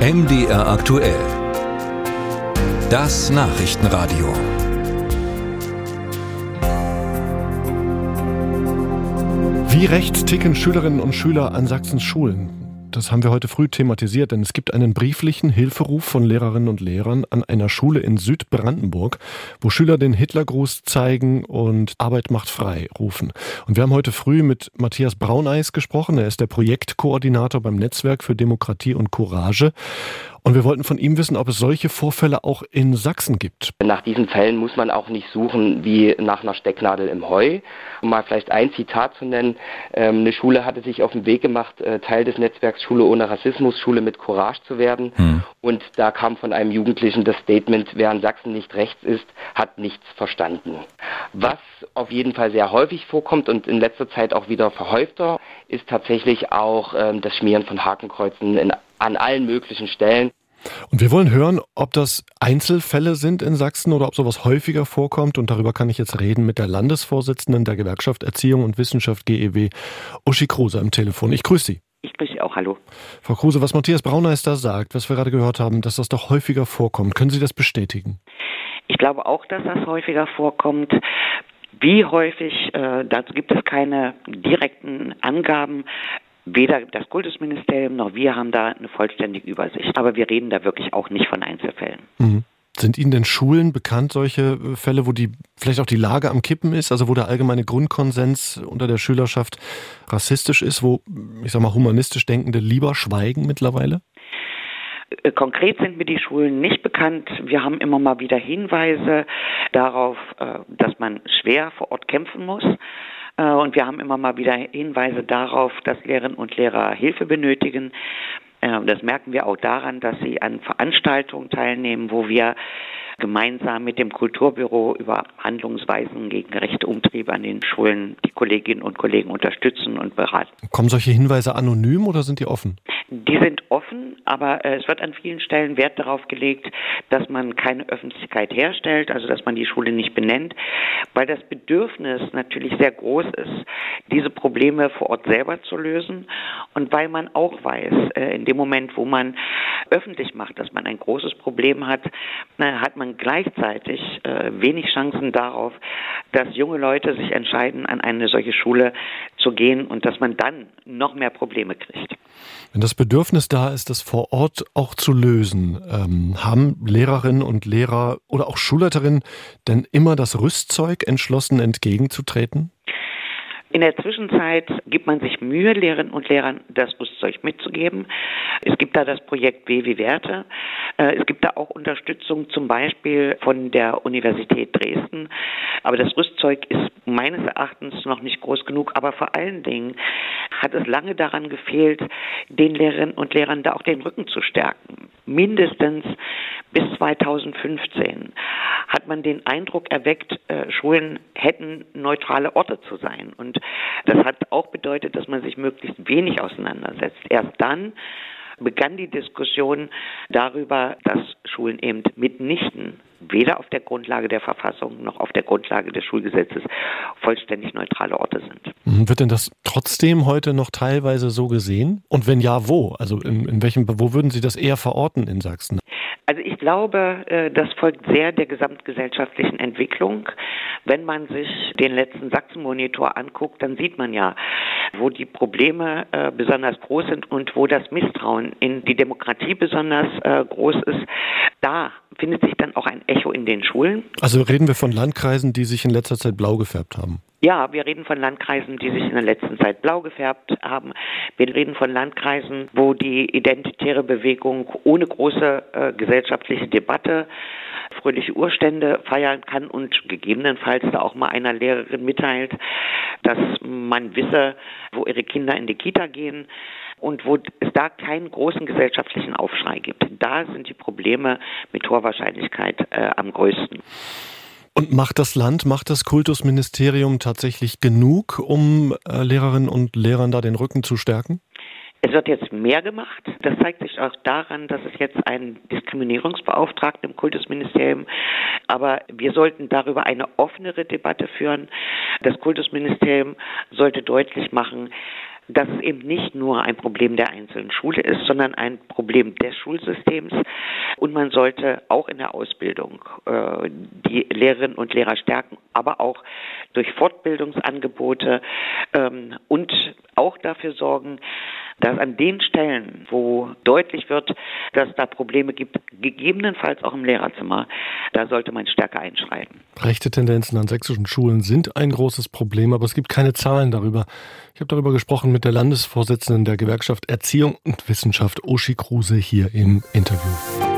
MDR aktuell. Das Nachrichtenradio. Wie rechts ticken Schülerinnen und Schüler an Sachsens Schulen? Das haben wir heute früh thematisiert, denn es gibt einen brieflichen Hilferuf von Lehrerinnen und Lehrern an einer Schule in Südbrandenburg, wo Schüler den Hitlergruß zeigen und Arbeit macht frei rufen. Und wir haben heute früh mit Matthias Brauneis gesprochen. Er ist der Projektkoordinator beim Netzwerk für Demokratie und Courage. Und wir wollten von ihm wissen, ob es solche Vorfälle auch in Sachsen gibt. Nach diesen Fällen muss man auch nicht suchen wie nach einer Stecknadel im Heu. Um mal vielleicht ein Zitat zu nennen. Ähm, eine Schule hatte sich auf den Weg gemacht, äh, Teil des Netzwerks Schule ohne Rassismus, Schule mit Courage zu werden. Hm. Und da kam von einem Jugendlichen das Statement, wer in Sachsen nicht rechts ist, hat nichts verstanden. Was auf jeden Fall sehr häufig vorkommt und in letzter Zeit auch wieder verhäufter, ist tatsächlich auch ähm, das Schmieren von Hakenkreuzen in an allen möglichen Stellen. Und wir wollen hören, ob das Einzelfälle sind in Sachsen oder ob sowas häufiger vorkommt. Und darüber kann ich jetzt reden mit der Landesvorsitzenden der Gewerkschaft Erziehung und Wissenschaft GEW, Uschi Kruse am Telefon. Ich grüße Sie. Ich grüße Sie auch, hallo. Frau Kruse, was Matthias Brauneister sagt, was wir gerade gehört haben, dass das doch häufiger vorkommt. Können Sie das bestätigen? Ich glaube auch, dass das häufiger vorkommt. Wie häufig, äh, dazu gibt es keine direkten Angaben. Weder das Kultusministerium noch wir haben da eine vollständige Übersicht. Aber wir reden da wirklich auch nicht von Einzelfällen. Mhm. Sind Ihnen denn Schulen bekannt, solche äh, Fälle, wo die vielleicht auch die Lage am Kippen ist, also wo der allgemeine Grundkonsens unter der Schülerschaft rassistisch ist, wo, ich sag mal, humanistisch Denkende lieber schweigen mittlerweile? Äh, konkret sind mir die Schulen nicht bekannt. Wir haben immer mal wieder Hinweise darauf, äh, dass man schwer vor Ort kämpfen muss. Äh, und wir haben immer mal wieder Hinweise darauf, dass Lehrerinnen und Lehrer Hilfe benötigen. Äh, das merken wir auch daran, dass sie an Veranstaltungen teilnehmen, wo wir gemeinsam mit dem Kulturbüro über Handlungsweisen gegen rechte Umtriebe an den Schulen die Kolleginnen und Kollegen unterstützen und beraten. Kommen solche Hinweise anonym oder sind die offen? Die sind offen, aber äh, es wird an vielen Stellen Wert darauf gelegt, dass man keine Öffentlichkeit herstellt, also dass man die Schule nicht benennt, weil das Bedürfnis natürlich sehr groß ist, diese Probleme vor Ort selber zu lösen und weil man auch weiß, äh, in dem Moment, wo man öffentlich macht, dass man ein großes Problem hat, hat man gleichzeitig äh, wenig Chancen darauf, dass junge Leute sich entscheiden, an eine solche Schule zu gehen und dass man dann noch mehr Probleme kriegt. Wenn das Bedürfnis da ist, das vor Ort auch zu lösen, ähm, haben Lehrerinnen und Lehrer oder auch Schulleiterinnen denn immer das Rüstzeug, entschlossen entgegenzutreten? In der Zwischenzeit gibt man sich Mühe, Lehrerinnen und Lehrern das Rüstzeug mitzugeben. Es gibt da das Projekt W wie Werte. Äh, es gibt da auch Unterstützung zum Beispiel von der Universität Dresden. Aber das Rüstzeug ist meines Erachtens noch nicht groß genug. Aber vor allen Dingen hat es lange daran gefehlt, den Lehrerinnen und Lehrern da auch den Rücken zu stärken. Mindestens bis 2015 hat man den Eindruck erweckt, äh, Schulen hätten neutrale Orte zu sein. Und das hat auch bedeutet, dass man sich möglichst wenig auseinandersetzt. Erst dann begann die Diskussion darüber, dass Schulen eben mitnichten weder auf der Grundlage der Verfassung noch auf der Grundlage des Schulgesetzes vollständig neutrale Orte sind. Mhm. Wird denn das trotzdem heute noch teilweise so gesehen? Und wenn ja, wo? Also in, in welchem, wo würden Sie das eher verorten in Sachsen? Also ich glaube, äh, das folgt sehr der gesamtgesellschaftlichen Entwicklung. Wenn man sich den letzten Sachsen-Monitor anguckt, dann sieht man ja, wo die Probleme äh, besonders groß sind und wo das Misstrauen in die Demokratie besonders äh, groß ist. Da findet sich dann auch ein Echo in den Schulen. Also reden wir von Landkreisen, die sich in letzter Zeit blau gefärbt haben. Ja, wir reden von Landkreisen, die sich in der letzten Zeit blau gefärbt haben. Wir reden von Landkreisen, wo die identitäre Bewegung ohne große äh, gesellschaftliche Debatte fröhliche Urstände feiern kann und gegebenenfalls da auch mal einer Lehrerin mitteilt, dass man wisse, wo ihre Kinder in die Kita gehen und wo es da keinen großen gesellschaftlichen Aufschrei gibt. Da sind die Probleme mit hoher Wahrscheinlichkeit äh, am größten. Und macht das Land, macht das Kultusministerium tatsächlich genug, um äh, Lehrerinnen und Lehrern da den Rücken zu stärken? Es wird jetzt mehr gemacht. Das zeigt sich auch daran, dass es jetzt einen Diskriminierungsbeauftragten im Kultusministerium, aber wir sollten darüber eine offenere Debatte führen. Das Kultusministerium sollte deutlich machen, dass es eben nicht nur ein Problem der einzelnen Schule ist, sondern ein Problem des Schulsystems. Und man sollte auch in der Ausbildung äh, die Lehrerinnen und Lehrer stärken, aber auch durch Fortbildungsangebote ähm, und auch dafür sorgen, dass an den Stellen, wo deutlich wird, dass da Probleme gibt, gegebenenfalls auch im Lehrerzimmer, da sollte man stärker einschreiten. Rechte Tendenzen an sächsischen Schulen sind ein großes Problem, aber es gibt keine Zahlen darüber. Ich habe darüber gesprochen mit der Landesvorsitzenden der Gewerkschaft Erziehung und Wissenschaft, Oshi Kruse, hier im Interview.